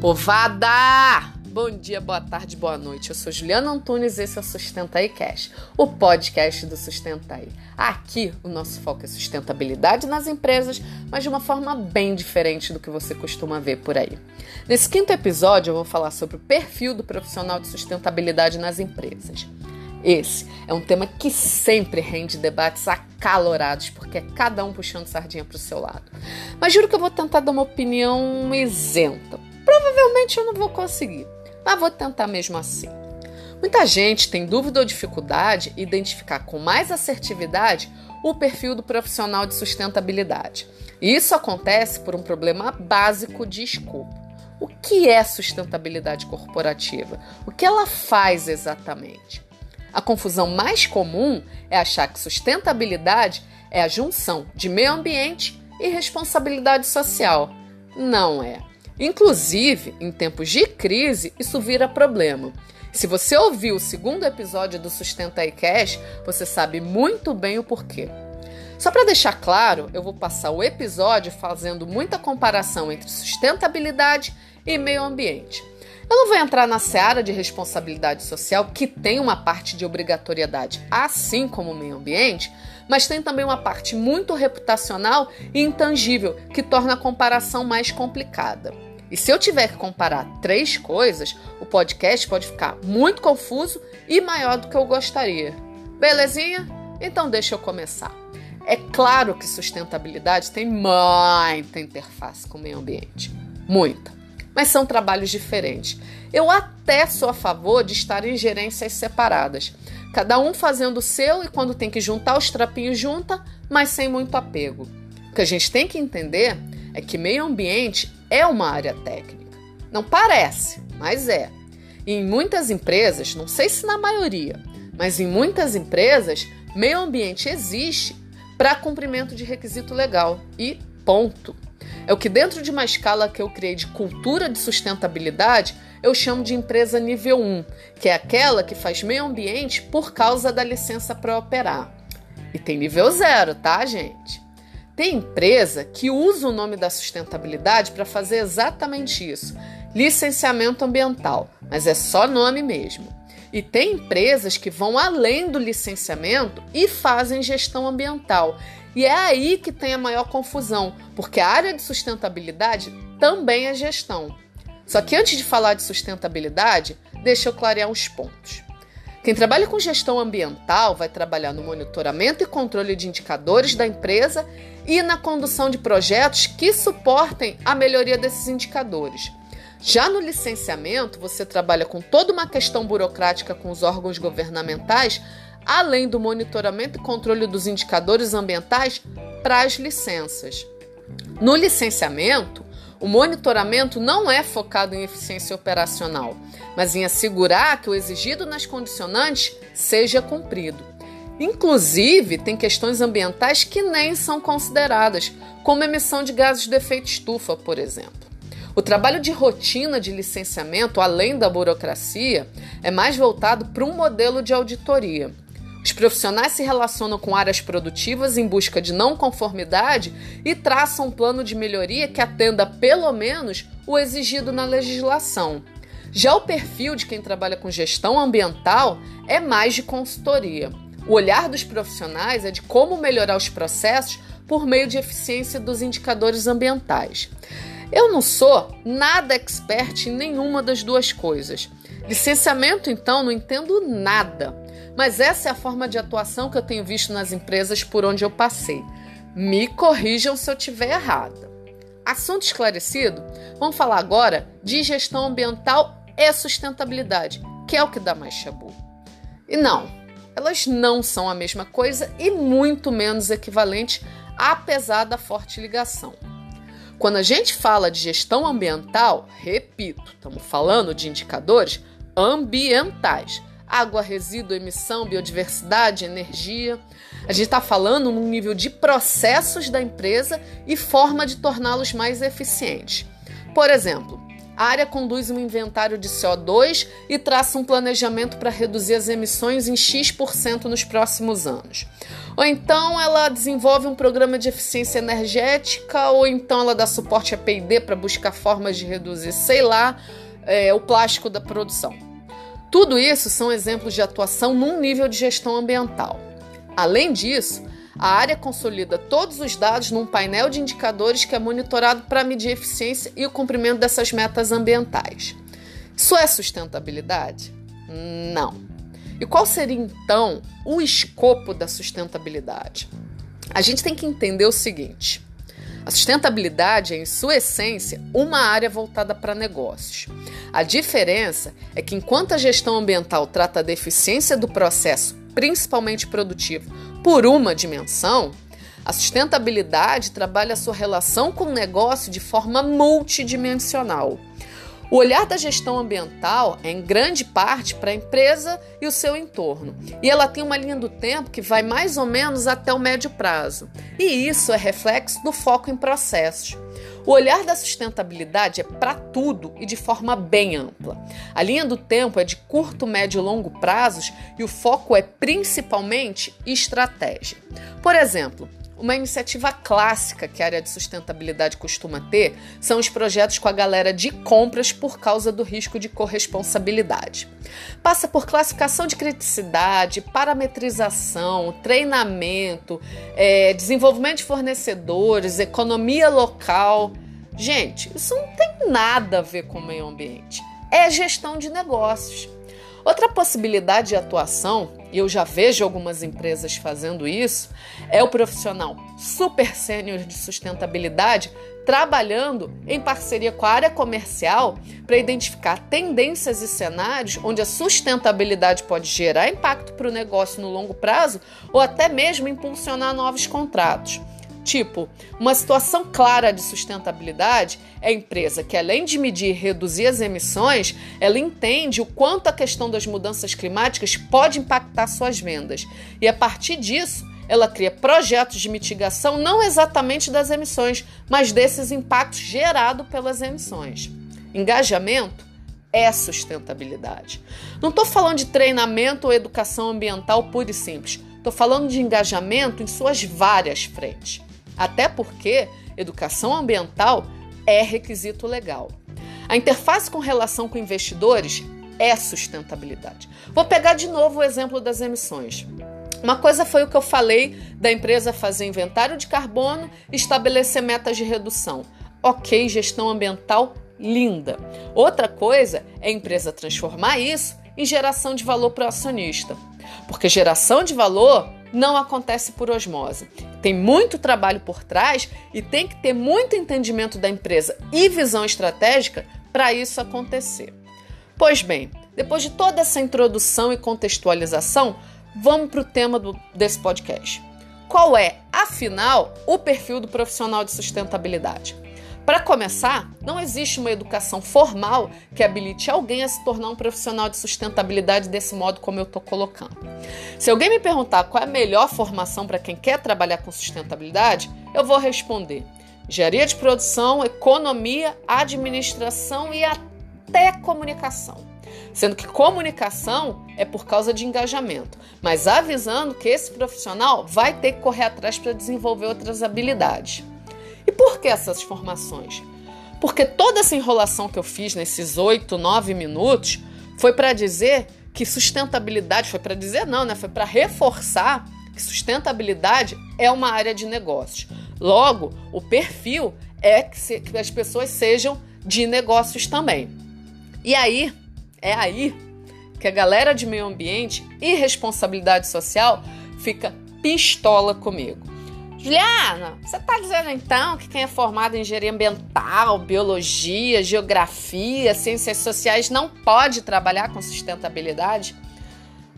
Povada! Bom dia, boa tarde, boa noite. Eu sou Juliana Antunes e esse é o Sustenta aí Cash, o podcast do Sustenta aí. Aqui o nosso foco é sustentabilidade nas empresas, mas de uma forma bem diferente do que você costuma ver por aí. Nesse quinto episódio eu vou falar sobre o perfil do profissional de sustentabilidade nas empresas. Esse é um tema que sempre rende debates acalorados, porque é cada um puxando sardinha para o seu lado. Mas juro que eu vou tentar dar uma opinião isenta. Provavelmente eu não vou conseguir, mas vou tentar mesmo assim. Muita gente tem dúvida ou dificuldade em identificar com mais assertividade o perfil do profissional de sustentabilidade. E isso acontece por um problema básico de escopo. O que é sustentabilidade corporativa? O que ela faz exatamente? A confusão mais comum é achar que sustentabilidade é a junção de meio ambiente e responsabilidade social. Não é. Inclusive, em tempos de crise, isso vira problema. Se você ouviu o segundo episódio do Sustenta e Cash, você sabe muito bem o porquê. Só para deixar claro, eu vou passar o episódio fazendo muita comparação entre sustentabilidade e meio ambiente. Eu não vou entrar na seara de responsabilidade social, que tem uma parte de obrigatoriedade, assim como o meio ambiente, mas tem também uma parte muito reputacional e intangível, que torna a comparação mais complicada. E se eu tiver que comparar três coisas, o podcast pode ficar muito confuso e maior do que eu gostaria. Belezinha? Então deixa eu começar. É claro que sustentabilidade tem muita interface com o meio ambiente. Muita mas são trabalhos diferentes. Eu até sou a favor de estar em gerências separadas, cada um fazendo o seu e quando tem que juntar os trapinhos junta, mas sem muito apego. O que a gente tem que entender é que meio ambiente é uma área técnica. Não parece, mas é. E em muitas empresas, não sei se na maioria, mas em muitas empresas, meio ambiente existe para cumprimento de requisito legal e ponto. É o que, dentro de uma escala que eu criei de cultura de sustentabilidade, eu chamo de empresa nível 1, que é aquela que faz meio ambiente por causa da licença para operar. E tem nível 0, tá, gente? Tem empresa que usa o nome da sustentabilidade para fazer exatamente isso: licenciamento ambiental, mas é só nome mesmo. E tem empresas que vão além do licenciamento e fazem gestão ambiental. E é aí que tem a maior confusão, porque a área de sustentabilidade também é gestão. Só que antes de falar de sustentabilidade, deixa eu clarear uns pontos. Quem trabalha com gestão ambiental vai trabalhar no monitoramento e controle de indicadores da empresa e na condução de projetos que suportem a melhoria desses indicadores. Já no licenciamento, você trabalha com toda uma questão burocrática com os órgãos governamentais, além do monitoramento e controle dos indicadores ambientais para as licenças. No licenciamento, o monitoramento não é focado em eficiência operacional, mas em assegurar que o exigido nas condicionantes seja cumprido. Inclusive, tem questões ambientais que nem são consideradas, como emissão de gases de efeito estufa, por exemplo. O trabalho de rotina de licenciamento, além da burocracia, é mais voltado para um modelo de auditoria. Os profissionais se relacionam com áreas produtivas em busca de não conformidade e traçam um plano de melhoria que atenda pelo menos o exigido na legislação. Já o perfil de quem trabalha com gestão ambiental é mais de consultoria. O olhar dos profissionais é de como melhorar os processos por meio de eficiência dos indicadores ambientais. Eu não sou nada expert em nenhuma das duas coisas. Licenciamento, então, não entendo nada. Mas essa é a forma de atuação que eu tenho visto nas empresas por onde eu passei. Me corrijam se eu estiver errada. Assunto esclarecido? Vamos falar agora de gestão ambiental e sustentabilidade, que é o que dá mais chabu. E não, elas não são a mesma coisa e muito menos equivalente, apesar da forte ligação. Quando a gente fala de gestão ambiental, repito, estamos falando de indicadores ambientais. Água, resíduo, emissão, biodiversidade, energia. A gente está falando num nível de processos da empresa e forma de torná-los mais eficientes. Por exemplo, a área conduz um inventário de CO2 e traça um planejamento para reduzir as emissões em X% nos próximos anos. Ou então ela desenvolve um programa de eficiência energética, ou então ela dá suporte a PD para buscar formas de reduzir, sei lá, é, o plástico da produção. Tudo isso são exemplos de atuação num nível de gestão ambiental. Além disso, a área consolida todos os dados num painel de indicadores que é monitorado para medir a eficiência e o cumprimento dessas metas ambientais. Isso é sustentabilidade? Não. E qual seria então o escopo da sustentabilidade? A gente tem que entender o seguinte: a sustentabilidade é, em sua essência, uma área voltada para negócios. A diferença é que, enquanto a gestão ambiental trata da eficiência do processo, principalmente produtivo, por uma dimensão, a sustentabilidade trabalha a sua relação com o negócio de forma multidimensional. O olhar da gestão ambiental é em grande parte para a empresa e o seu entorno, e ela tem uma linha do tempo que vai mais ou menos até o médio prazo, e isso é reflexo do foco em processos. O olhar da sustentabilidade é para tudo e de forma bem ampla. A linha do tempo é de curto, médio e longo prazos e o foco é principalmente estratégia. Por exemplo, uma iniciativa clássica que a área de sustentabilidade costuma ter são os projetos com a galera de compras por causa do risco de corresponsabilidade. Passa por classificação de criticidade, parametrização, treinamento, é, desenvolvimento de fornecedores, economia local. Gente, isso não tem nada a ver com o meio ambiente. É gestão de negócios. Outra possibilidade de atuação, e eu já vejo algumas empresas fazendo isso, é o profissional super sênior de sustentabilidade trabalhando em parceria com a área comercial para identificar tendências e cenários onde a sustentabilidade pode gerar impacto para o negócio no longo prazo ou até mesmo impulsionar novos contratos. Tipo, uma situação clara de sustentabilidade é a empresa que, além de medir e reduzir as emissões, ela entende o quanto a questão das mudanças climáticas pode impactar suas vendas. E a partir disso, ela cria projetos de mitigação não exatamente das emissões, mas desses impactos gerados pelas emissões. Engajamento é sustentabilidade. Não estou falando de treinamento ou educação ambiental pura e simples. Estou falando de engajamento em suas várias frentes. Até porque educação ambiental é requisito legal. A interface com relação com investidores é sustentabilidade. Vou pegar de novo o exemplo das emissões. Uma coisa foi o que eu falei da empresa fazer inventário de carbono estabelecer metas de redução. Ok, gestão ambiental linda. Outra coisa é a empresa transformar isso em geração de valor para o acionista. Porque geração de valor não acontece por osmose. Tem muito trabalho por trás e tem que ter muito entendimento da empresa e visão estratégica para isso acontecer. Pois bem, depois de toda essa introdução e contextualização, vamos para o tema do, desse podcast. Qual é, afinal, o perfil do profissional de sustentabilidade? Para começar, não existe uma educação formal que habilite alguém a se tornar um profissional de sustentabilidade desse modo como eu estou colocando. Se alguém me perguntar qual é a melhor formação para quem quer trabalhar com sustentabilidade, eu vou responder: engenharia de produção, economia, administração e até comunicação. Sendo que comunicação é por causa de engajamento, mas avisando que esse profissional vai ter que correr atrás para desenvolver outras habilidades. E por que essas formações? Porque toda essa enrolação que eu fiz nesses oito, nove minutos foi para dizer que sustentabilidade, foi para dizer não, né? Foi para reforçar que sustentabilidade é uma área de negócios. Logo, o perfil é que, se, que as pessoas sejam de negócios também. E aí, é aí que a galera de meio ambiente e responsabilidade social fica pistola comigo. Juliana, você está dizendo então que quem é formado em engenharia ambiental, biologia, geografia, ciências sociais não pode trabalhar com sustentabilidade?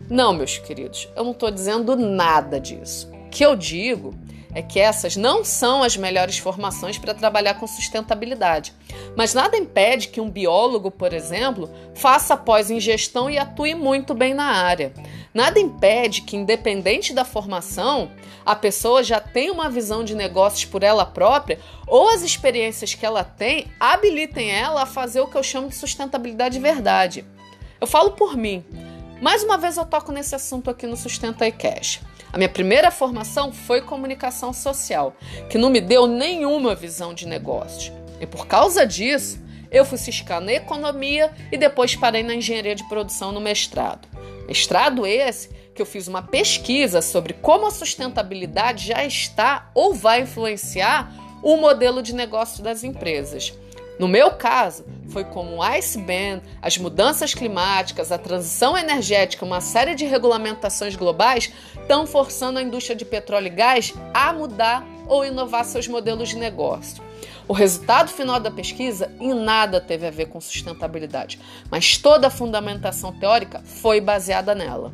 Não, meus queridos, eu não estou dizendo nada disso. O que eu digo é que essas não são as melhores formações para trabalhar com sustentabilidade. Mas nada impede que um biólogo, por exemplo, faça pós em gestão e atue muito bem na área. Nada impede que, independente da formação, a pessoa já tenha uma visão de negócios por ela própria ou as experiências que ela tem habilitem ela a fazer o que eu chamo de sustentabilidade de verdade. Eu falo por mim. Mais uma vez eu toco nesse assunto aqui no Sustenta e Cash. A minha primeira formação foi comunicação social, que não me deu nenhuma visão de negócio. E por causa disso, eu fui ciscar na economia e depois parei na engenharia de produção no mestrado. Mestrado esse que eu fiz uma pesquisa sobre como a sustentabilidade já está ou vai influenciar o modelo de negócio das empresas. No meu caso, foi como o Ice Band, as mudanças climáticas, a transição energética, uma série de regulamentações globais estão forçando a indústria de petróleo e gás a mudar ou inovar seus modelos de negócio. O resultado final da pesquisa em nada teve a ver com sustentabilidade, mas toda a fundamentação teórica foi baseada nela.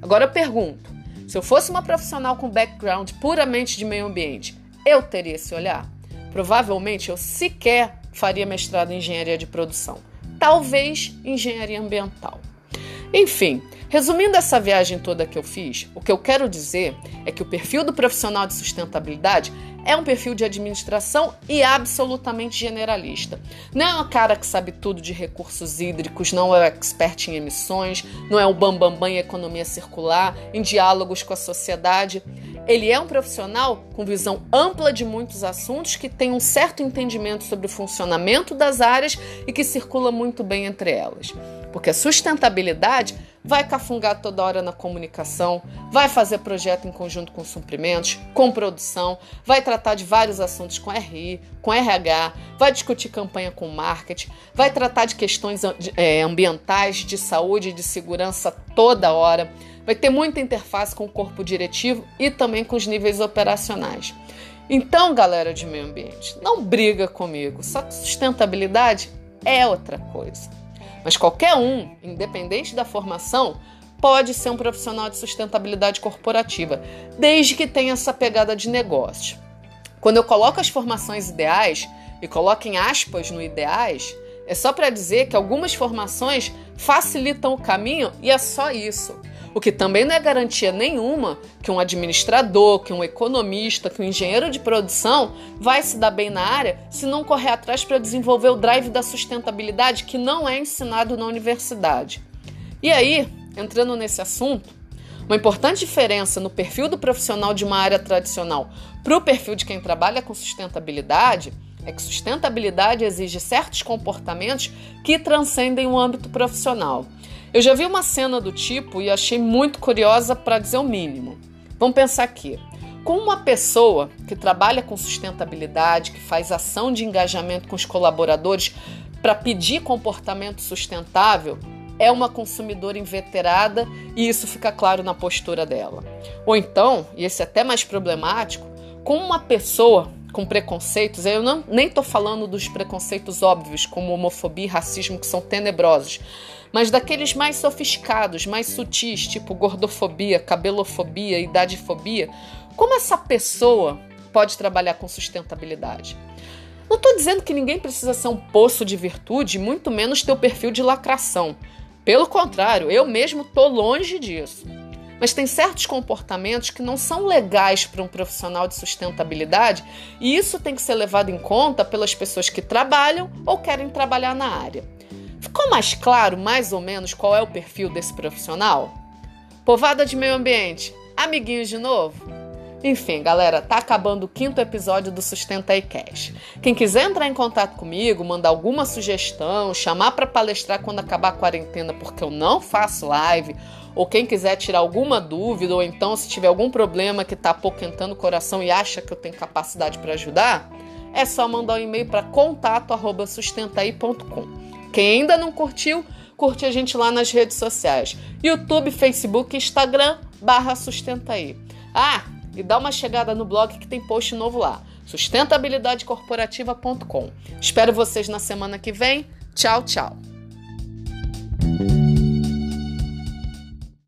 Agora eu pergunto: se eu fosse uma profissional com background puramente de meio ambiente, eu teria esse olhar? Provavelmente eu sequer faria mestrado em engenharia de produção, talvez engenharia ambiental. Enfim, resumindo essa viagem toda que eu fiz, o que eu quero dizer é que o perfil do profissional de sustentabilidade é um perfil de administração e absolutamente generalista. Não é um cara que sabe tudo de recursos hídricos, não é expert em emissões, não é o bambambam bam, bam em economia circular, em diálogos com a sociedade. Ele é um profissional com visão ampla de muitos assuntos que tem um certo entendimento sobre o funcionamento das áreas e que circula muito bem entre elas. Porque a sustentabilidade vai cafungar toda hora na comunicação, vai fazer projeto em conjunto com suprimentos, com produção, vai tratar de vários assuntos com RI, com RH, vai discutir campanha com marketing, vai tratar de questões é, ambientais, de saúde de segurança toda hora vai ter muita interface com o corpo diretivo e também com os níveis operacionais. Então, galera de meio ambiente, não briga comigo, só que sustentabilidade é outra coisa. Mas qualquer um, independente da formação, pode ser um profissional de sustentabilidade corporativa, desde que tenha essa pegada de negócio. Quando eu coloco as formações ideais e coloco em aspas no ideais, é só para dizer que algumas formações facilitam o caminho e é só isso. O que também não é garantia nenhuma que um administrador, que um economista, que um engenheiro de produção vai se dar bem na área se não correr atrás para desenvolver o drive da sustentabilidade que não é ensinado na universidade. E aí, entrando nesse assunto, uma importante diferença no perfil do profissional de uma área tradicional para o perfil de quem trabalha com sustentabilidade é que sustentabilidade exige certos comportamentos que transcendem o âmbito profissional. Eu já vi uma cena do tipo e achei muito curiosa para dizer o mínimo. Vamos pensar aqui. Com uma pessoa que trabalha com sustentabilidade, que faz ação de engajamento com os colaboradores para pedir comportamento sustentável, é uma consumidora inveterada e isso fica claro na postura dela. Ou então, e esse é até mais problemático, com uma pessoa com preconceitos, eu não, nem estou falando dos preconceitos óbvios, como homofobia e racismo, que são tenebrosos, mas daqueles mais sofisticados, mais sutis, tipo gordofobia, cabelofobia, idadefobia, como essa pessoa pode trabalhar com sustentabilidade? Não estou dizendo que ninguém precisa ser um poço de virtude, muito menos ter o perfil de lacração. Pelo contrário, eu mesmo estou longe disso. Mas tem certos comportamentos que não são legais para um profissional de sustentabilidade e isso tem que ser levado em conta pelas pessoas que trabalham ou querem trabalhar na área. Ficou mais claro, mais ou menos, qual é o perfil desse profissional? Povada de meio ambiente, amiguinhos de novo? Enfim, galera, tá acabando o quinto episódio do Sustenta e Cash. Quem quiser entrar em contato comigo, mandar alguma sugestão, chamar para palestrar quando acabar a quarentena, porque eu não faço live, ou quem quiser tirar alguma dúvida, ou então se tiver algum problema que tá apoquentando o coração e acha que eu tenho capacidade para ajudar, é só mandar um e-mail para contato@sustentaí.com. Quem ainda não curtiu, curte a gente lá nas redes sociais: YouTube, Facebook, Instagram, barra Sustentaí. Ah, e dá uma chegada no blog que tem post novo lá, sustentabilidadecorporativa.com. Espero vocês na semana que vem. Tchau, tchau.